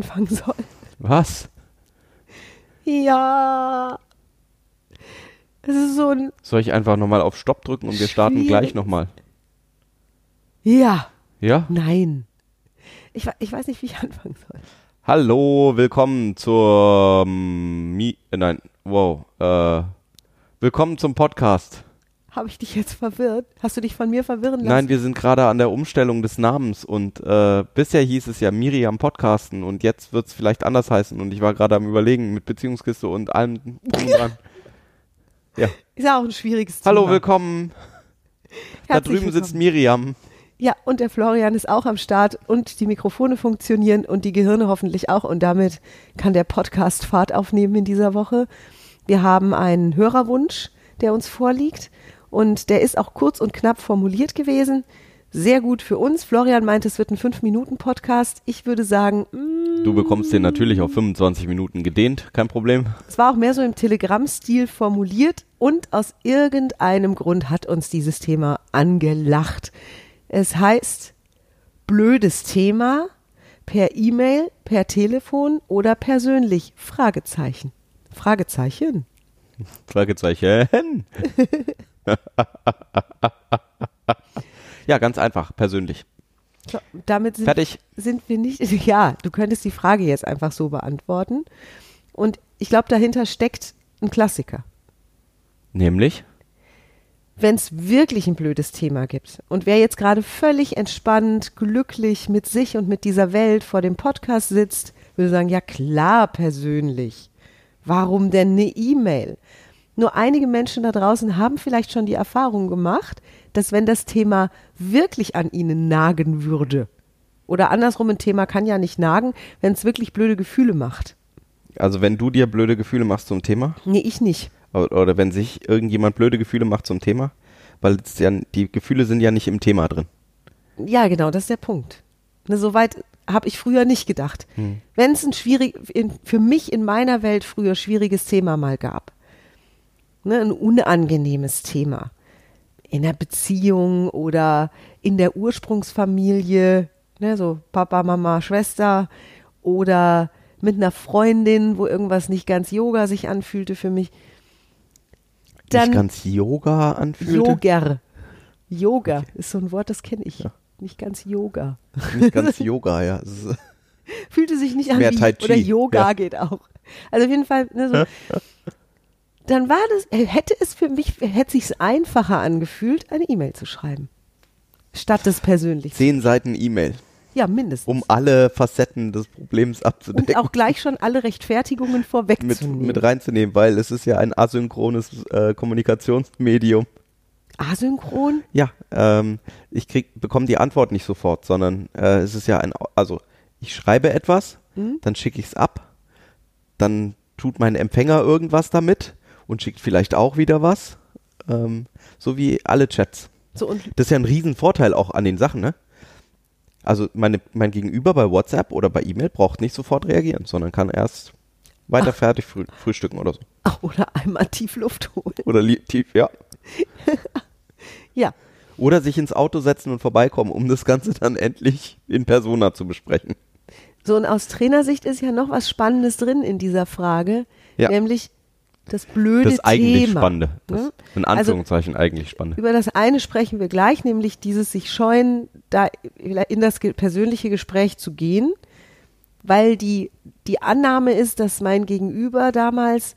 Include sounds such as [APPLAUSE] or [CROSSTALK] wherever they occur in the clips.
anfangen soll. Was? Ja. Es ist so ein. Soll ich einfach nochmal auf Stopp drücken und wir starten gleich nochmal? Ja. Ja? Nein. Ich, ich weiß nicht, wie ich [LAUGHS] anfangen soll. Hallo, willkommen zur Mi äh, nein, wow, äh, willkommen zum Podcast. Habe ich dich jetzt verwirrt? Hast du dich von mir verwirren lassen? Nein, wir sind gerade an der Umstellung des Namens und äh, bisher hieß es ja Miriam Podcasten und jetzt wird es vielleicht anders heißen und ich war gerade am überlegen mit Beziehungskiste und allem drum und dran. [LAUGHS] Ist ja auch ein schwieriges Hallo, Thema. willkommen. Da Herzlich drüben sitzt willkommen. Miriam. Ja, und der Florian ist auch am Start und die Mikrofone funktionieren und die Gehirne hoffentlich auch und damit kann der Podcast Fahrt aufnehmen in dieser Woche. Wir haben einen Hörerwunsch, der uns vorliegt und der ist auch kurz und knapp formuliert gewesen. Sehr gut für uns. Florian meint, es wird ein 5-Minuten-Podcast. Ich würde sagen, mm, Du bekommst den natürlich auf 25 Minuten gedehnt, kein Problem. es war auch mehr so im Telegram-Stil formuliert und aus irgendeinem Grund hat uns dieses Thema angelacht. Es heißt blödes Thema per E-Mail, per Telefon oder persönlich? Fragezeichen. Fragezeichen. Fragezeichen. [LAUGHS] [LAUGHS] ja, ganz einfach, persönlich. So, damit sind, Fertig. sind wir nicht. [LAUGHS] Ja, du könntest die Frage jetzt einfach so beantworten. Und ich glaube, dahinter steckt ein Klassiker. Nämlich? wenn es wirklich ein blödes Thema gibt und wer jetzt gerade völlig entspannt, glücklich mit sich und mit dieser Welt vor dem Podcast sitzt, würde sagen, ja klar, persönlich. Warum denn eine E-Mail? Nur einige Menschen da draußen haben vielleicht schon die Erfahrung gemacht, dass wenn das Thema wirklich an ihnen nagen würde, oder andersrum, ein Thema kann ja nicht nagen, wenn es wirklich blöde Gefühle macht. Also wenn du dir blöde Gefühle machst zum Thema Nee, ich nicht. oder, oder wenn sich irgendjemand blöde Gefühle macht zum Thema, weil ja, die Gefühle sind ja nicht im Thema drin. Ja, genau, das ist der Punkt. Ne, Soweit habe ich früher nicht gedacht. Wenn es ein schwierig, in, für mich in meiner Welt früher schwieriges Thema mal gab, ne, ein unangenehmes Thema in der Beziehung oder in der Ursprungsfamilie, ne, so Papa, Mama, Schwester oder mit einer Freundin, wo irgendwas nicht ganz Yoga sich anfühlte für mich. Dann nicht ganz Yoga anfühlte. Yoga. Yoga ist so ein Wort, das kenne ich. Nicht ganz Yoga. Nicht ganz [LAUGHS] Yoga, ja. Fühlte sich nicht an wie oder Yoga ja. geht auch. Also auf jeden Fall, ne, so. [LAUGHS] dann war das, äh, hätte es für mich, hätte sich's einfacher angefühlt, eine E-Mail zu schreiben. Statt des persönlich. Zehn Seiten E-Mail, Ja, mindestens. um alle Facetten des Problems Und abzudecken. auch gleich schon alle Rechtfertigungen mit, vorwegzunehmen. mit reinzunehmen, weil es ist ja ein asynchrones äh, Kommunikationsmedium. Asynchron? Ja, ähm, ich krieg, bekomme die Antwort nicht sofort, sondern äh, es ist ja ein, also ich schreibe etwas, Hm? dann schicke ich es ab, dann tut mein Empfänger irgendwas damit und schickt vielleicht auch wieder was, ähm, so wie alle Chats. So Das ist ja ein Riesenvorteil auch an den Sachen, ne? Also meine, mein Gegenüber bei WhatsApp oder bei E-Mail braucht nicht sofort reagieren, sondern kann erst weiter fertig früh, frühstücken oder so. ach, oder einmal tief Luft holen. Oder tief, ja. [LAUGHS] Ja, Oder sich ins Auto setzen und vorbeikommen, um das Ganze dann endlich in Persona zu besprechen. So, und aus Trainersicht ist ja noch was Spannendes drin in dieser Frage, Ja. nämlich das blöde Das eigentlich Thema. Spannende. Das, ne? in Anführungszeichen eigentlich Spannende. Über das eine sprechen wir gleich, nämlich dieses sich scheuen, da in das persönliche Gespräch zu gehen, weil die, die Annahme ist, dass mein Gegenüber damals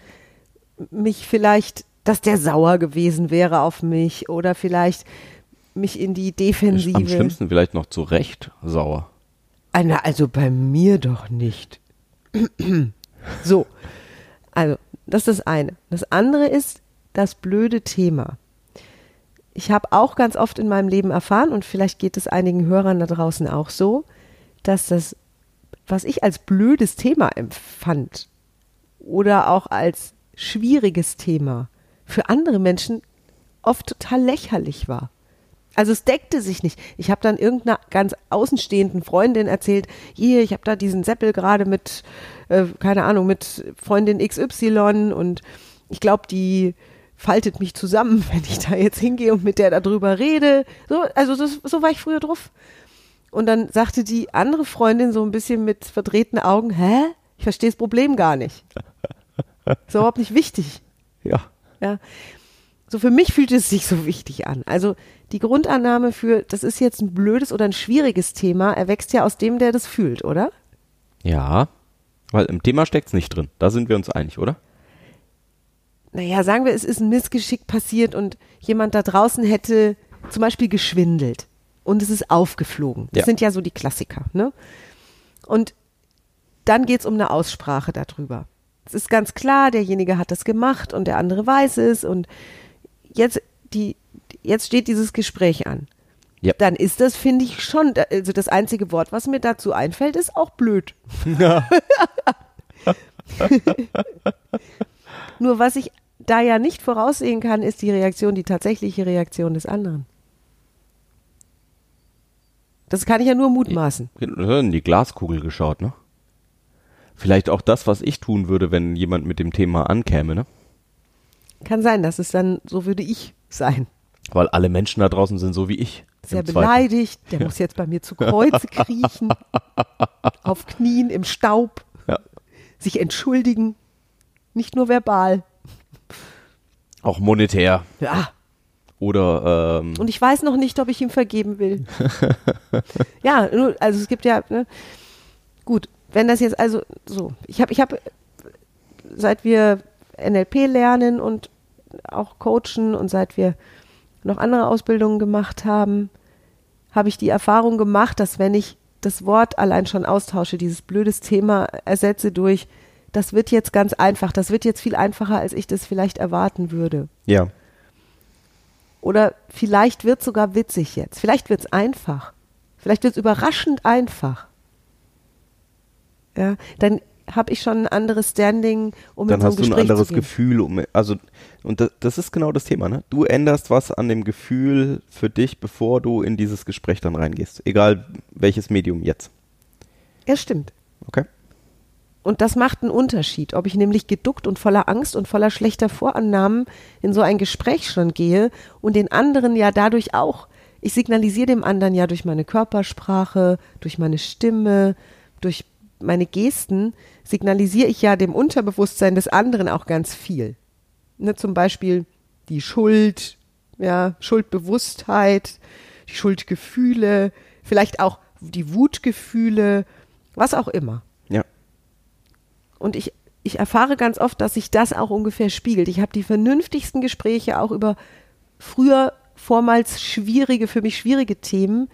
mich vielleicht, dass der sauer gewesen wäre auf mich oder vielleicht mich in die Defensive. Am schlimmsten vielleicht noch zu Recht sauer. Ah, also bei mir doch nicht. [CLEARS THROAT] so, also das ist das eine. Das andere ist das blöde Thema. Ich habe auch ganz oft in meinem Leben erfahren, und vielleicht geht es einigen Hörern da draußen auch so, dass das, was ich als blödes Thema empfand oder auch als schwieriges Thema, für andere Menschen oft total lächerlich war. Also es deckte sich nicht. Ich habe dann irgendeiner ganz außenstehenden Freundin erzählt, hier, ich habe da diesen Seppel gerade mit, äh, keine Ahnung, mit Freundin XY und ich glaube, die faltet mich zusammen, [LAUGHS] wenn ich da jetzt hingehe und mit der darüber rede. So, also das, so war ich früher drauf. Und dann sagte die andere Freundin so ein bisschen mit verdrehten Augen, hä? Ich verstehe das Problem gar nicht. Ist überhaupt nicht wichtig. Ja. Ja. So für mich fühlt es sich so wichtig an. Also die Grundannahme für, das ist jetzt ein blödes oder ein schwieriges Thema, erwächst ja aus dem, der das fühlt, oder? Ja. Weil im Thema steckt's nicht drin. Da sind wir uns einig, oder? Naja, sagen wir, es ist ein Missgeschick passiert und jemand da draußen hätte zum Beispiel geschwindelt und es ist aufgeflogen. Das Ja. sind ja so die Klassiker, ne? Und dann geht's um eine Aussprache darüber. Es ist ganz klar, derjenige hat das gemacht und der andere weiß es und jetzt die jetzt steht dieses Gespräch an. Ja. Dann ist das, finde ich, schon, also das einzige Wort, was mir dazu einfällt, ist auch blöd. [LAUGHS] Nur was ich da ja nicht voraussehen kann, ist die Reaktion, die tatsächliche Reaktion des anderen. Das kann ich ja nur mutmaßen. In die Glaskugel geschaut, ne? Vielleicht auch das, was ich tun würde, wenn jemand mit dem Thema ankäme, ne? Kann sein, dass es dann, so würde ich sein. Weil alle Menschen da draußen sind so wie ich. Sehr beleidigt, der muss jetzt bei mir zu Kreuze kriechen, [LAUGHS] auf Knien im Staub, Ja. sich entschuldigen, nicht nur verbal. Auch monetär. Ja, Oder ähm, Und ich weiß noch nicht, ob ich ihm vergeben will. [LAUGHS] ja, also es gibt ja, ne, gut, wenn das jetzt also so, ich habe, ich habe, seit wir NLP lernen und auch coachen und seit wir noch andere Ausbildungen gemacht haben, habe ich die Erfahrung gemacht, dass wenn ich das Wort allein schon austausche, dieses blödes Thema ersetze durch, das wird jetzt ganz einfach, das wird jetzt viel einfacher, als ich das vielleicht erwarten würde. ja. Oder vielleicht wird sogar witzig jetzt. Vielleicht wird es einfach. Vielleicht wird es überraschend einfach. Ja, dann habe ich schon ein anderes Standing, um Dann in so ein hast du ein anderes. Gefühl. Um, also, und das, das ist genau das Thema, ne? Du änderst was an dem Gefühl für dich, bevor du in dieses Gespräch dann reingehst. Egal welches Medium jetzt. Ja, stimmt. Okay? Und das macht einen Unterschied, ob ich nämlich geduckt und voller Angst und voller schlechter Vorannahmen in so ein Gespräch schon gehe und den anderen ja dadurch auch, ich signalisiere dem anderen ja durch meine Körpersprache, durch meine Stimme, durch meine Gesten, signalisiere ich ja dem Unterbewusstsein des anderen auch ganz viel. Ne, zum Beispiel die Schuld, ja, Schuldbewusstheit, die Schuldgefühle, vielleicht auch die Wutgefühle, was auch immer. Ja. Und ich, ich erfahre ganz oft, dass sich das auch ungefähr spiegelt. Ich habe die vernünftigsten Gespräche auch über früher vormals schwierige, für mich schwierige Themen,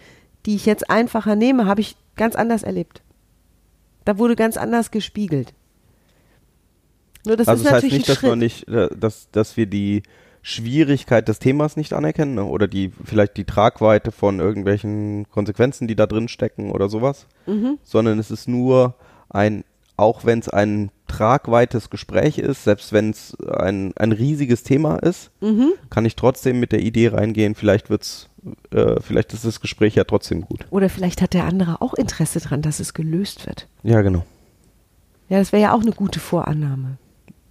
die ich jetzt einfacher nehme, habe ich ganz anders erlebt. Da wurde ganz anders gespiegelt. Nur das also ist das heißt natürlich nicht, ein dass wir nicht, äh, dass, dass wir die Schwierigkeit des Themas nicht anerkennen ne? oder die vielleicht die Tragweite von irgendwelchen Konsequenzen, die da drin stecken oder sowas, Mhm. sondern es ist nur ein, auch wenn es ein tragweites Gespräch ist, selbst wenn es ein, ein riesiges Thema ist, Mhm. kann ich trotzdem mit der Idee reingehen, vielleicht wird's, äh, vielleicht ist das Gespräch ja trotzdem gut. Oder vielleicht hat der andere auch Interesse daran, dass es gelöst wird. Ja, genau. Ja, das wäre ja auch eine gute Vorannahme.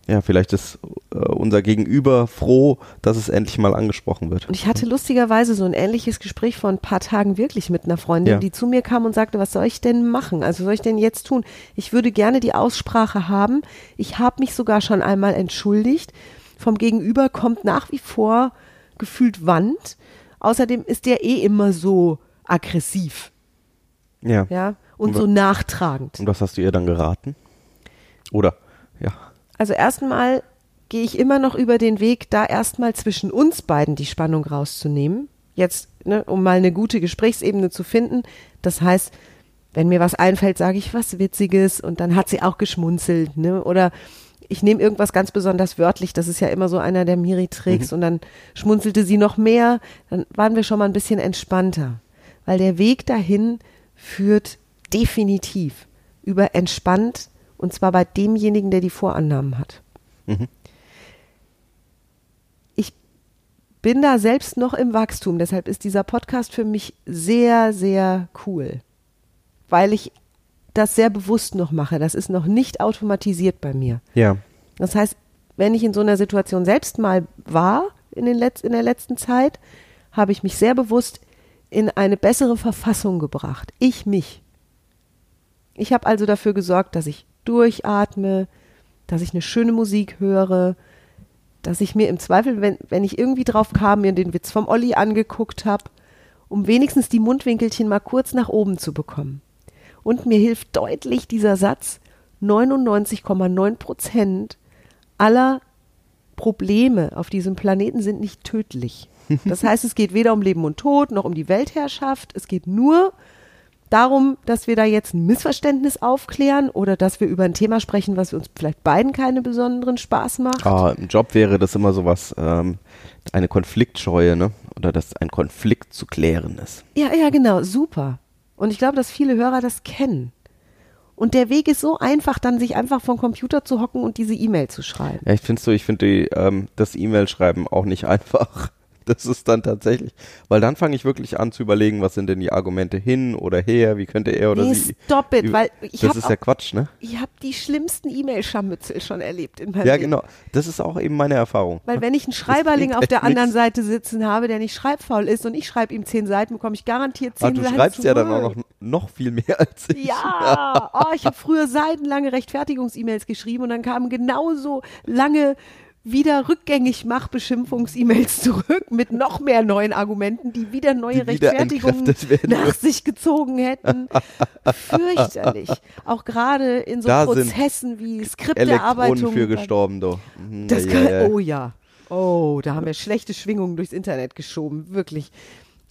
Ja, vielleicht ist äh, unser Gegenüber froh, dass es endlich mal angesprochen wird. Und ich hatte lustigerweise so ein ähnliches Gespräch vor ein paar Tagen wirklich mit einer Freundin, Ja. die zu mir kam und sagte, was soll ich denn machen? Also soll ich denn jetzt tun? Ich würde gerne die Aussprache haben. Ich habe mich sogar schon einmal entschuldigt. Vom Gegenüber kommt nach wie vor gefühlt Wand. Außerdem ist der eh immer so aggressiv, Ja. ja, und Und so nachtragend. Und was hast du ihr dann geraten? Oder. Also erstmal gehe ich immer noch über den Weg, da erstmal zwischen uns beiden die Spannung rauszunehmen. Jetzt, ne, um mal eine gute Gesprächsebene zu finden. Das heißt, wenn mir was einfällt, sage ich was Witziges und dann hat sie auch geschmunzelt, ne? Oder ich nehme irgendwas ganz besonders wörtlich, das ist ja immer so einer der Miri-Tricks und dann schmunzelte sie noch mehr, dann waren wir schon mal ein bisschen entspannter. Weil der Weg dahin führt definitiv über entspannt und zwar bei demjenigen, der die Vorannahmen hat. Mhm. Ich bin da selbst noch im Wachstum, deshalb ist dieser Podcast für mich sehr, sehr cool, weil ich das sehr bewusst noch mache. Das ist noch nicht automatisiert bei mir. Ja. Das heißt, wenn ich in so einer Situation selbst mal war in, den Letz-, in der letzten Zeit, habe ich mich sehr bewusst in eine bessere Verfassung gebracht. Ich mich. Ich habe also dafür gesorgt, dass ich durchatme, dass ich eine schöne Musik höre, dass ich mir im Zweifel, wenn, wenn ich irgendwie drauf kam, mir den Witz vom Olli angeguckt habe, um wenigstens die Mundwinkelchen mal kurz nach oben zu bekommen. Und mir hilft deutlich dieser Satz, 99,9 Prozent aller Probleme auf diesem Planeten sind nicht tödlich. [LAUGHS] Das heißt, es geht weder um Leben und Tod noch um die Weltherrschaft. Es geht nur darum, dass wir da jetzt ein Missverständnis aufklären oder dass wir über ein Thema sprechen, was uns vielleicht beiden keinen besonderen Spaß macht. Ah, Im Job wäre das immer sowas, ähm, eine Konfliktscheue, ne? Oder dass ein Konflikt zu klären ist. Ja, ja, genau, super. Und ich glaube, dass viele Hörer das kennen. Und der Weg ist so einfach, dann sich einfach vom Computer zu hocken und diese E-Mail zu schreiben. Ja, ich finde so, ich finde ähm, das E-Mail-Schreiben auch nicht [LAUGHS] einfach. Das ist dann tatsächlich, weil dann fange ich wirklich an zu überlegen, was sind denn die Argumente hin oder her, wie könnte er oder nee, sie. Stop it, weil ich Das ist ja Quatsch, ne? Ich habe die schlimmsten E-Mail-Scharmützel schon erlebt in meinem Ja, Leben. genau. Das ist auch eben meine Erfahrung. Weil wenn ich einen Schreiberling auf der anderen nix. Seite sitzen habe, der nicht schreibfaul ist und ich schreibe ihm zehn Seiten, bekomme ich garantiert zehn Ah, du Seiten schreibst ja dann auch noch, noch viel mehr als ich. Ja, [LAUGHS] oh, ich habe früher seitenlange Rechtfertigungs-E-Mails geschrieben und dann kamen genauso lange wieder rückgängig Mach-Beschimpfungs-E-Mails zurück mit noch mehr neuen Argumenten, die wieder neue Die wieder Rechtfertigungen nach sich gezogen hätten. [LAUGHS] Fürchterlich. Auch gerade in so Da Prozessen wie Elektronen Skripterarbeitung. für gestorben, du. Mhm, Das ja, kann, ja, ja. Oh ja. Oh, da haben wir schlechte Schwingungen durchs Internet geschoben, wirklich.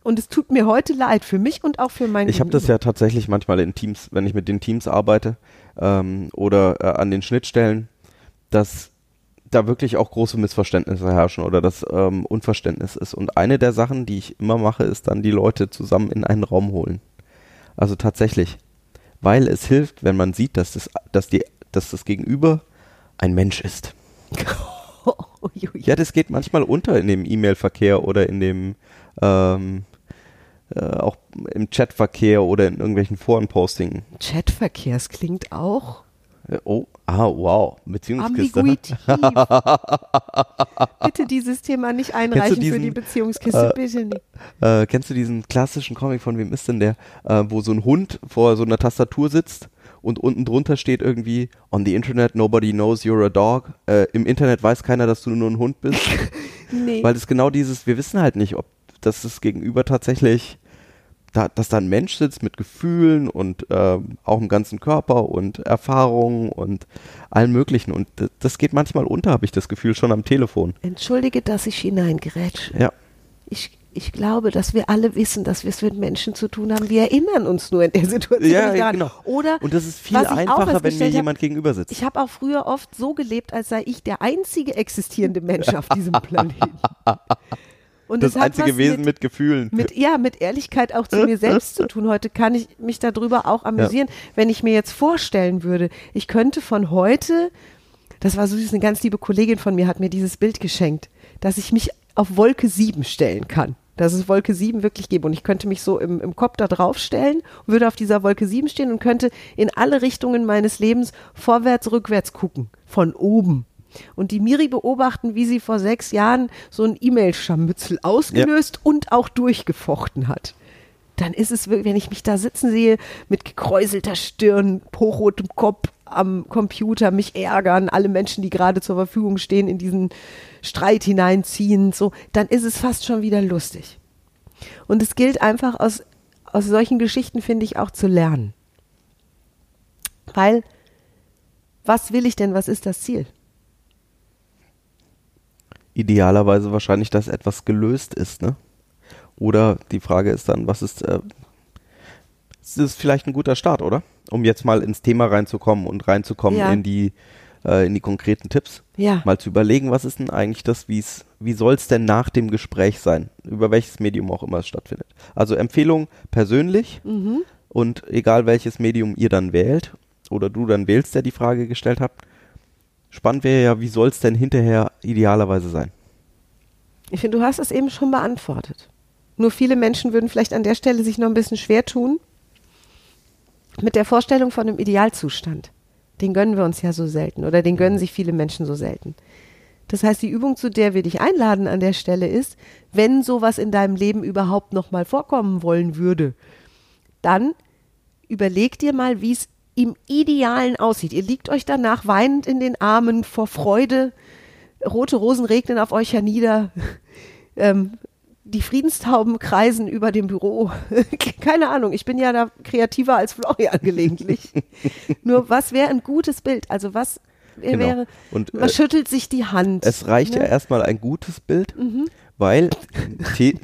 Und es tut mir heute leid, für mich und auch für meinen Ich habe das ja tatsächlich manchmal in Teams, wenn ich mit den Teams arbeite ähm, oder äh, an den Schnittstellen, dass da wirklich auch große Missverständnisse herrschen oder das ähm, Unverständnis ist. Und eine der Sachen, die ich immer mache, ist dann die Leute zusammen in einen Raum holen. Also tatsächlich. Weil es hilft, wenn man sieht, dass das, dass die, dass das Gegenüber ein Mensch ist. [LAUGHS] Ja, das geht manchmal unter in dem E-Mail-Verkehr oder in dem ähm, äh, auch im Chatverkehr oder in irgendwelchen Foren-Posting. Chatverkehrs klingt auch Äh, Oh, ah, wow, Beziehungskiste. ambiguitiv. [LAUGHS] bitte dieses Thema nicht einreichen für diesen, die Beziehungskiste, äh, bitte nicht. Äh, kennst du diesen klassischen Comic, von wem ist denn der, äh, wo so ein Hund vor so einer Tastatur sitzt und unten drunter steht irgendwie, on the Internet nobody knows you're a dog. Äh, Im Internet weiß keiner, dass du nur ein Hund bist. [LAUGHS] Nee. Weil es genau dieses, wir wissen halt nicht, ob das das Gegenüber tatsächlich, da, dass da ein Mensch sitzt mit Gefühlen und ähm, auch im ganzen Körper und Erfahrungen und allem Möglichen. Und das geht manchmal unter, habe ich das Gefühl, schon am Telefon. Entschuldige, dass ich hineingerätsche. Ja. Ich, ich glaube, dass wir alle wissen, dass wir es mit Menschen zu tun haben. Wir erinnern uns nur in der Situation Ja, daran. genau. Oder Und das ist viel einfacher, wenn mir festgestellt hab, jemand gegenüber sitzt. Ich habe auch früher oft so gelebt, als sei ich der einzige existierende Mensch auf diesem [LAUGHS] Planeten. Und das einzige Wesen mit, mit, Gefühlen. mit ja mit Ehrlichkeit auch zu [LAUGHS] mir selbst zu tun. Heute kann ich mich darüber auch amüsieren, wenn ich mir jetzt vorstellen würde, ich könnte von heute, das war so süß, eine ganz liebe Kollegin von mir hat mir dieses Bild geschenkt, dass ich mich auf Wolke 7 stellen kann. Dass es Wolke 7 wirklich gibt. Und ich könnte mich so im, im Kopf da drauf stellen, würde auf dieser Wolke 7 stehen und könnte in alle Richtungen meines Lebens vorwärts, rückwärts gucken. Von oben. Und die Miri beobachten, wie sie vor sechs Jahren so ein E-Mail-Scharmützel ausgelöst und auch durchgefochten hat. Dann ist es wirklich, wenn ich mich da sitzen sehe, mit gekräuselter Stirn, hochrotem Kopf am Computer, mich ärgern, alle Menschen, die gerade zur Verfügung stehen, in diesen Streit hineinziehen, so, dann ist es fast schon wieder lustig. Und es gilt einfach aus, aus solchen Geschichten, finde ich, auch zu lernen. Weil, was will ich denn, was ist das Ziel? Idealerweise wahrscheinlich, dass etwas gelöst ist, ne? Oder die Frage ist dann, was ist, äh, es ist vielleicht ein guter Start, oder? Um jetzt mal ins Thema reinzukommen und reinzukommen Ja. in die, äh, in die konkreten Tipps. Ja. Mal zu überlegen, was ist denn eigentlich das, wie's, wie soll es denn nach dem Gespräch sein? Über welches Medium auch immer es stattfindet. Also Empfehlung persönlich Mhm. und egal welches Medium ihr dann wählt oder du dann wählst, der die Frage gestellt hat. Spannend wäre ja, wie soll es denn hinterher idealerweise sein? Ich finde, du hast es eben schon beantwortet. Nur viele Menschen würden vielleicht an der Stelle sich noch ein bisschen schwer tun mit der Vorstellung von einem Idealzustand. Den gönnen wir uns ja so selten oder den gönnen sich viele Menschen so selten. Das heißt, die Übung, zu der wir dich einladen an der Stelle ist, wenn sowas in deinem Leben überhaupt noch mal vorkommen wollen würde, dann überleg dir mal, wie es im Idealen aussieht. Ihr liegt euch danach weinend in den Armen vor Freude, rote Rosen regnen auf euch hernieder, [LAUGHS] ähm, die Friedenstauben kreisen über dem Büro. [LAUGHS] Keine Ahnung, ich bin ja da kreativer als Florian gelegentlich. [LAUGHS] Nur was wäre ein gutes Bild? Also was Genau. wäre, Und, man äh, schüttelt sich die Hand. Es reicht ne? ja erstmal ein gutes Bild, Mhm. weil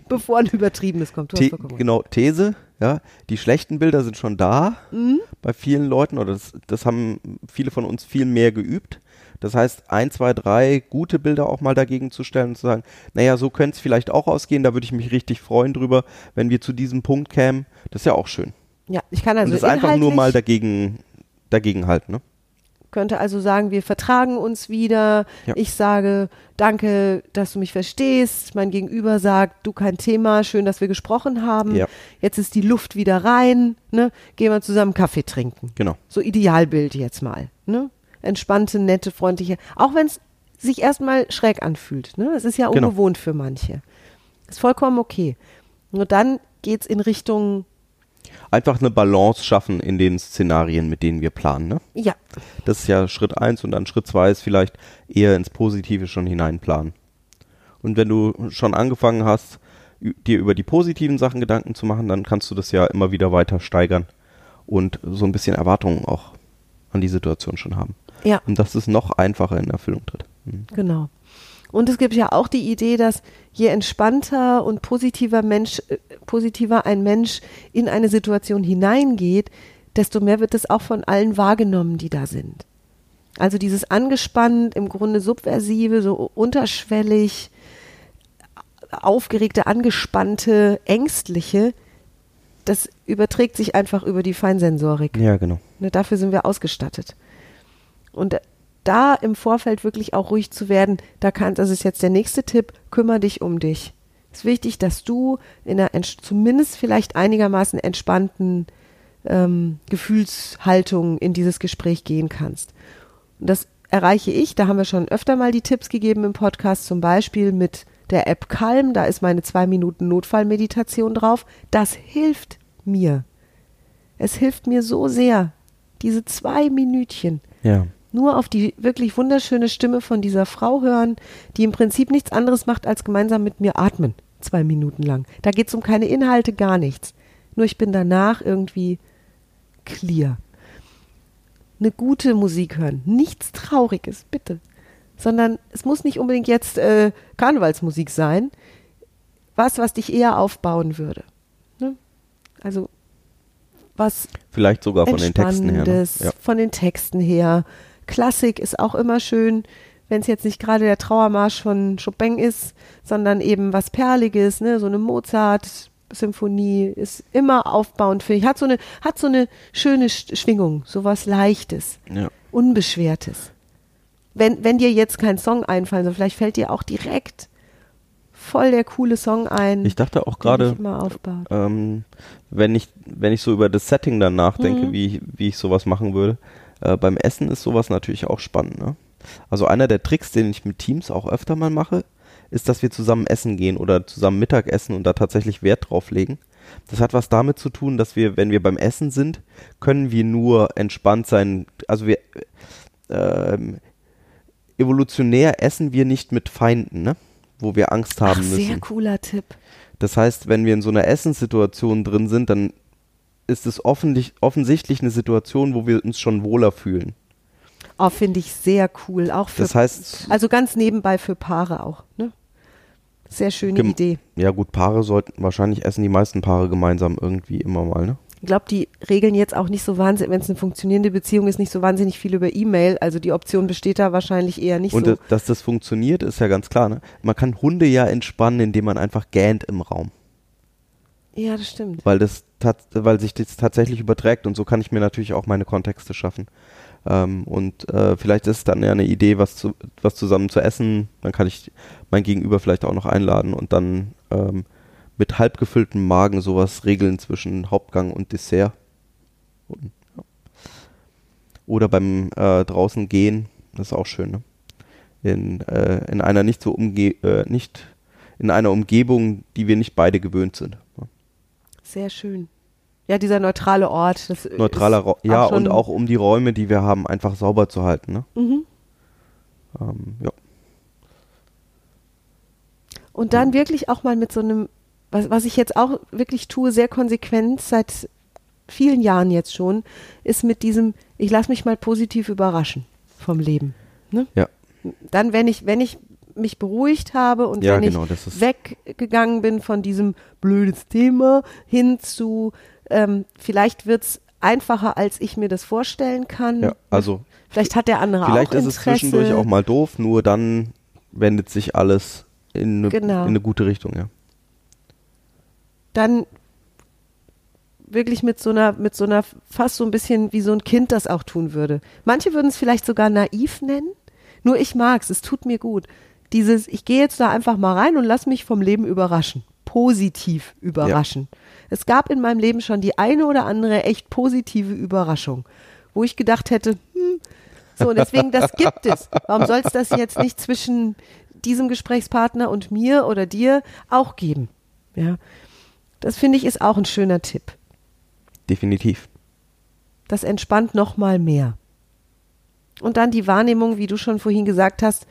Bevor ein übertriebenes kommt. Genau These, ja, die schlechten Bilder sind schon da Mhm. bei vielen Leuten oder das, das haben viele von uns viel mehr geübt. Das heißt, ein, zwei, drei gute Bilder auch mal dagegen zu stellen und zu sagen, naja, so könnte es vielleicht auch ausgehen, da würde ich mich richtig freuen drüber, wenn wir zu diesem Punkt kämen. Das ist ja auch schön. Ja, ich kann also und das einfach nur mal dagegen, dagegen halten, ne? Könnte also sagen, wir vertragen uns wieder. Ja. Ich sage, danke, dass du mich verstehst. Mein Gegenüber sagt, du kein Thema, schön, dass wir gesprochen haben. Ja. Jetzt ist die Luft wieder rein. Ne? Gehen wir zusammen Kaffee trinken. Genau. So Idealbild jetzt mal. Ne? Entspannte, nette, freundliche. Auch wenn es sich erstmal schräg anfühlt. Ne? Es ist ja Genau. ungewohnt für manche. Ist vollkommen okay. Nur dann geht's in Richtung, Einfach eine Balance schaffen in den Szenarien, mit denen wir planen, ne? ja, Das ist ja Schritt eins und dann Schritt zwei ist vielleicht eher ins Positive schon hineinplanen. Und wenn du schon angefangen hast, dir über die positiven Sachen Gedanken zu machen, dann kannst du das ja immer wieder weiter steigern und so ein bisschen Erwartungen auch an die Situation schon haben. ja. Und dass es noch einfacher in Erfüllung tritt. Mhm. Genau. Und es gibt ja auch die Idee, dass je entspannter und positiver Mensch, äh, positiver ein Mensch in eine Situation hineingeht, desto mehr wird es auch von allen wahrgenommen, die da sind. Also dieses angespannt, im Grunde subversive, so unterschwellig, aufgeregte, angespannte, ängstliche, das überträgt sich einfach über die Feinsensorik. Ja, genau. Ne, dafür sind wir ausgestattet. Und da im Vorfeld wirklich auch ruhig zu werden, da kann, das ist jetzt der nächste Tipp, kümmere dich um dich. Es ist wichtig, dass du in einer zumindest vielleicht einigermaßen entspannten ähm, Gefühlshaltung in dieses Gespräch gehen kannst. Und das erreiche ich, da haben wir schon öfter mal die Tipps gegeben im Podcast, zum Beispiel mit der App Calm, da ist meine zwei Minuten Notfallmeditation drauf. Das hilft mir. Es hilft mir so sehr, diese zwei Minütchen Ja. Nur auf die wirklich wunderschöne Stimme von dieser Frau hören, die im Prinzip nichts anderes macht, als gemeinsam mit mir atmen, zwei Minuten lang. Da geht es um keine Inhalte, gar nichts. Nur ich bin danach irgendwie clear. Eine gute Musik hören, nichts Trauriges, bitte. Sondern es muss nicht unbedingt jetzt äh, Karnevalsmusik sein. Was, was dich eher aufbauen würde. Ne? Also was Vielleicht sogar von den Texten her. Ne? Ja. von den Texten her. Klassik ist auch immer schön, wenn es jetzt nicht gerade der Trauermarsch von Chopin ist, sondern eben was Perliges, ne? so eine Mozart-Symphonie ist immer aufbauend, finde ich. Hat so eine, hat so eine schöne Sch- Schwingung, so was Leichtes, Ja. Unbeschwertes. Wenn, wenn dir jetzt kein Song einfallen soll, vielleicht fällt dir auch direkt voll der coole Song ein, Ich dachte auch gerade, ähm, wenn ich, wenn ich so über das Setting dann nachdenke, Mhm. wie, ich- wie ich sowas machen würde, äh, beim Essen ist sowas natürlich auch spannend. Ne? Also einer der Tricks, den ich mit Teams auch öfter mal mache, ist, dass wir zusammen essen gehen oder zusammen Mittagessen und da tatsächlich Wert drauf legen. Das hat was damit zu tun, dass wir, wenn wir beim Essen sind, können wir nur entspannt sein. Also wir ähm, evolutionär essen wir nicht mit Feinden, ne? wo wir Angst haben Ach, müssen. sehr cooler Tipp. Das heißt, wenn wir in so einer Essenssituation drin sind, dann ist es offensichtlich eine Situation, wo wir uns schon wohler fühlen. Oh, finde ich sehr cool. Auch für, Das heißt, also ganz nebenbei für Paare auch. Ne? Sehr schöne Idee. ja gut, Paare sollten, wahrscheinlich essen die meisten Paare gemeinsam irgendwie immer mal, ne? Ich glaube, die regeln jetzt auch nicht so wahnsinnig, wenn es eine funktionierende Beziehung ist, nicht so wahnsinnig viel über E-Mail. Also die Option besteht da wahrscheinlich eher nicht Und so. äh, dass das funktioniert, ist ja ganz klar, ne? Man kann Hunde ja entspannen, indem man einfach gähnt im Raum. Ja, das stimmt. weil das weil sich das tatsächlich überträgt und so kann ich mir natürlich auch meine Kontexte schaffen. Ähm, und äh, vielleicht ist es dann ja eine Idee, was zu, was zusammen zu essen. Dann kann ich mein Gegenüber vielleicht auch noch einladen und dann ähm, mit halb gefülltem Magen sowas regeln zwischen Hauptgang und Dessert. Und, ja. Oder beim äh, draußen gehen, das ist auch schön. Ne? in, äh, in einer nicht so umge äh, nicht in einer Umgebung, die wir nicht beide gewöhnt sind. Sehr schön. Ja, dieser neutrale Ort. Das Neutraler Ra ja, und auch um die Räume, die wir haben, einfach sauber zu halten. Ne? Mhm. Ähm, ja. Und dann wirklich auch mal mit so einem, was, was ich jetzt auch wirklich tue, sehr konsequent seit vielen Jahren jetzt schon, ist mit diesem, ich lasse mich mal positiv überraschen vom Leben. Ne? Ja. Dann, wenn ich, wenn ich mich beruhigt habe und ja, wenn genau, ich weggegangen bin von diesem blödes Thema hin zu, ähm, vielleicht wird es einfacher, als ich mir das vorstellen kann. Ja, also vielleicht hat der andere vielleicht auch Vielleicht ist es zwischendurch auch mal doof, nur dann wendet sich alles in eine, genau. in eine gute Richtung, ja. Dann wirklich mit so einer, mit so einer, fast so ein bisschen wie so ein Kind das auch tun würde. Manche würden es vielleicht sogar naiv nennen. Nur ich mag's, es tut mir gut dieses, ich gehe jetzt da einfach mal rein und lass mich vom Leben überraschen. Positiv überraschen. Ja. Es gab in meinem Leben schon die eine oder andere echt positive Überraschung, wo ich gedacht hätte, hm, so, und deswegen, das gibt es. Warum soll es das jetzt nicht zwischen diesem Gesprächspartner und mir oder dir auch geben? Ja. Das finde ich ist auch ein schöner Tipp. Definitiv. Das entspannt noch mal mehr. Und dann die Wahrnehmung, wie du schon vorhin gesagt hast,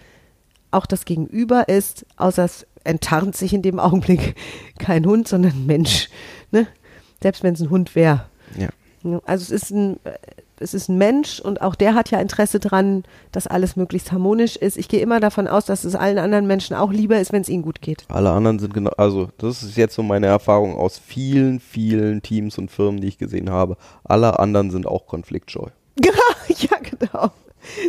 auch das Gegenüber ist, außer es enttarnt sich in dem [LAUGHS] Augenblick kein Hund, sondern ein Mensch. Ne? Selbst wenn es ein Hund wäre. Ja. Also es ist ein, es ist ein Mensch und auch der hat ja Interesse dran, dass alles möglichst harmonisch ist. Ich gehe immer davon aus, dass es allen anderen Menschen auch lieber ist, wenn es ihnen gut geht. Alle anderen sind genau, also das ist jetzt so meine Erfahrung aus vielen, vielen Teams und Firmen, die ich gesehen habe. Alle anderen sind auch konfliktscheu. [LAUGHS] ja, genau.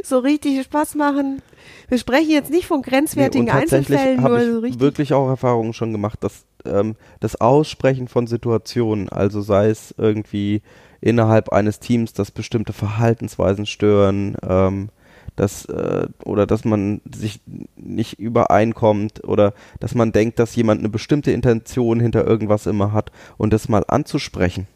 So richtig Spaß machen wir sprechen jetzt nicht von grenzwertigen nee, Einzelfällen, nur ich so richtig. wirklich auch Erfahrungen schon gemacht, dass ähm, das Aussprechen von Situationen, also sei es irgendwie innerhalb eines Teams, dass bestimmte Verhaltensweisen stören, ähm, dass äh, oder dass man sich nicht übereinkommt oder dass man denkt, dass jemand eine bestimmte Intention hinter irgendwas immer hat und das mal anzusprechen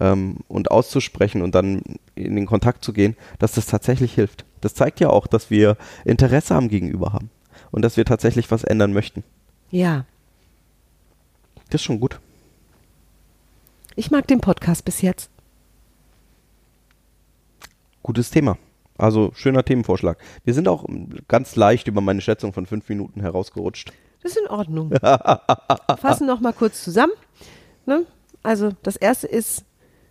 ähm, und auszusprechen und dann in den Kontakt zu gehen, dass das tatsächlich hilft. Das zeigt ja auch, dass wir Interesse am Gegenüber haben und dass wir tatsächlich was ändern möchten. Ja. Das ist schon gut. Ich mag den Podcast bis jetzt. Gutes Thema. Also schöner Themenvorschlag. Wir sind auch ganz leicht über meine Schätzung von fünf Minuten herausgerutscht. Das ist in Ordnung. [LAUGHS] Fassen noch mal kurz zusammen. Ne? Also das erste ist,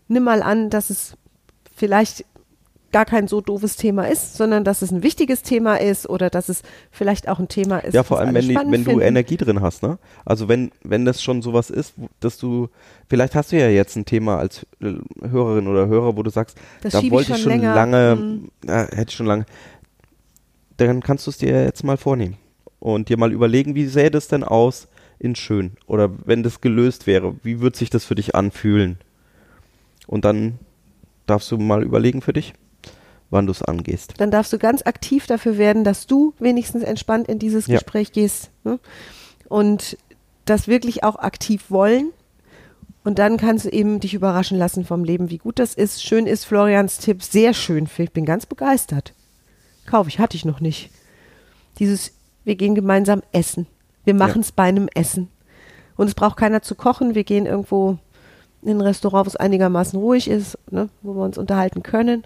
nimm mal an, dass es vielleicht gar kein so doofes Thema ist, sondern dass es ein wichtiges Thema ist oder dass es vielleicht auch ein Thema ist. Ja, vor allem, wenn, die, wenn du Energie drin hast, ne? Also wenn, wenn das schon sowas ist, dass du, vielleicht hast du ja jetzt ein Thema als äh, Hörerin oder Hörer, wo du sagst, das da wollte ich schon, ich schon lange, hm. äh, hätte ich schon lange, dann kannst du es dir jetzt mal vornehmen und dir mal überlegen, wie sähe das denn aus in schön? Oder wenn das gelöst wäre, wie würde sich das für dich anfühlen? Und dann darfst du mal überlegen für dich wann du es angehst. Dann darfst du ganz aktiv dafür werden, dass du wenigstens entspannt in dieses ja. Gespräch gehst. Ne? Und das wirklich auch aktiv wollen. Und dann kannst du eben dich überraschen lassen vom Leben, wie gut das ist. Schön ist Florians Tipp, sehr schön. Ich bin ganz begeistert. Kauf ich, hatte ich noch nicht. Dieses, wir gehen gemeinsam essen. Wir machen es ja. bei einem Essen. Und es braucht keiner zu kochen. Wir gehen irgendwo in ein Restaurant, wo es einigermaßen ruhig ist, ne, wo wir uns unterhalten können.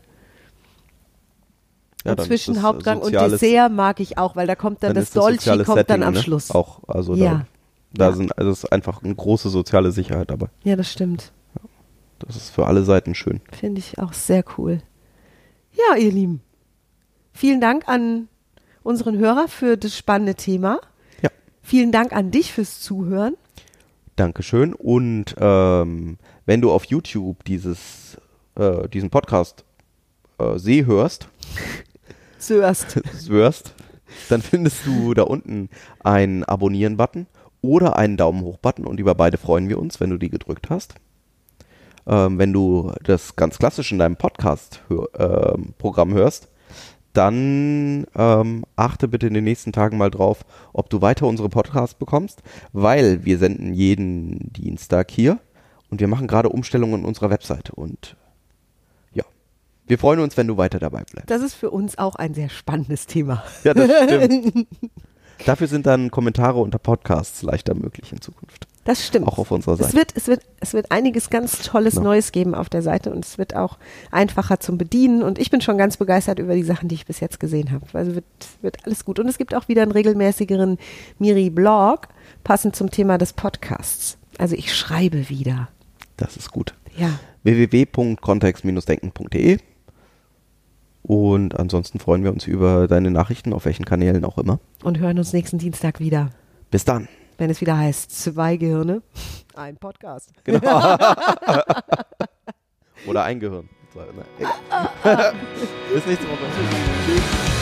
Ja, zwischen Hauptgang und Dessert mag ich auch, weil da kommt dann, dann das, Dolce kommt Setting, dann am ne? Schluss. Auch, also ja. da, da ja. sind, also ist einfach eine große soziale Sicherheit dabei. Ja, das stimmt. Das ist für alle Seiten schön. Finde ich auch sehr cool. Ja, ihr Lieben. Vielen Dank an unseren Hörer für das spannende Thema. Ja. Vielen Dank an dich fürs Zuhören. Dankeschön. Und ähm, wenn du auf YouTube dieses, äh, diesen Podcast äh, See hörst. [LAUGHS] [LAUGHS] Dann findest du da unten einen Abonnieren-Button oder einen Daumen hoch-Button und über beide freuen wir uns, wenn du die gedrückt hast. Ähm, wenn du das ganz klassisch in deinem Podcast-Programm hör, äh, hörst, dann ähm, achte bitte in den nächsten Tagen mal drauf, ob du weiter unsere Podcasts bekommst, weil wir senden jeden Dienstag hier und wir machen gerade Umstellungen in unserer Webseite und Wir freuen uns, wenn du weiter dabei bleibst. Das ist für uns auch ein sehr spannendes Thema. Ja, das stimmt. [LAUGHS] Dafür sind dann Kommentare unter Podcasts leichter möglich in Zukunft. Das stimmt. Auch auf unserer Seite. Es wird, es wird, es wird einiges ganz Tolles Ja. Neues geben auf der Seite und es wird auch einfacher zum Bedienen. Und ich bin schon ganz begeistert über die Sachen, die ich bis jetzt gesehen habe. Also wird, wird alles gut. Und es gibt auch wieder einen regelmäßigeren Miri-Blog, passend zum Thema des Podcasts. Also ich schreibe wieder. Das ist gut. Ja. www.kontext-denken.de Und ansonsten freuen wir uns über deine Nachrichten auf welchen Kanälen auch immer. Und hören uns nächsten Dienstag wieder, Bis dann. Wenn es wieder heißt, zwei Gehirne, ein Podcast. Genau. [LAUGHS] Oder ein Gehirn. Ne? [LAUGHS] [LAUGHS] Bis nächste Woche. Tschüss.